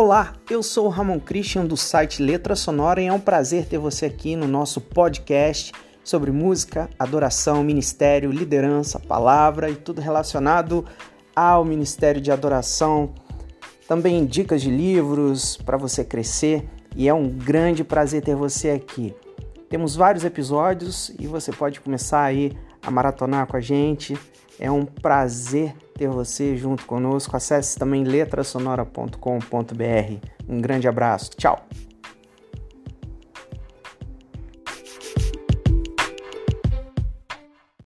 Olá, eu sou o Ramon Christian do site Letra Sonora e é um prazer ter você aqui no nosso podcast sobre música, adoração, ministério, liderança, palavra e tudo relacionado ao ministério de adoração. Também dicas de livros para você crescer e é um grande prazer ter você aqui. Temos vários episódios e você pode começar aí a maratonar com a gente. É um prazer ter você junto conosco. Acesse também letrasonora.com.br. Um grande abraço. Tchau.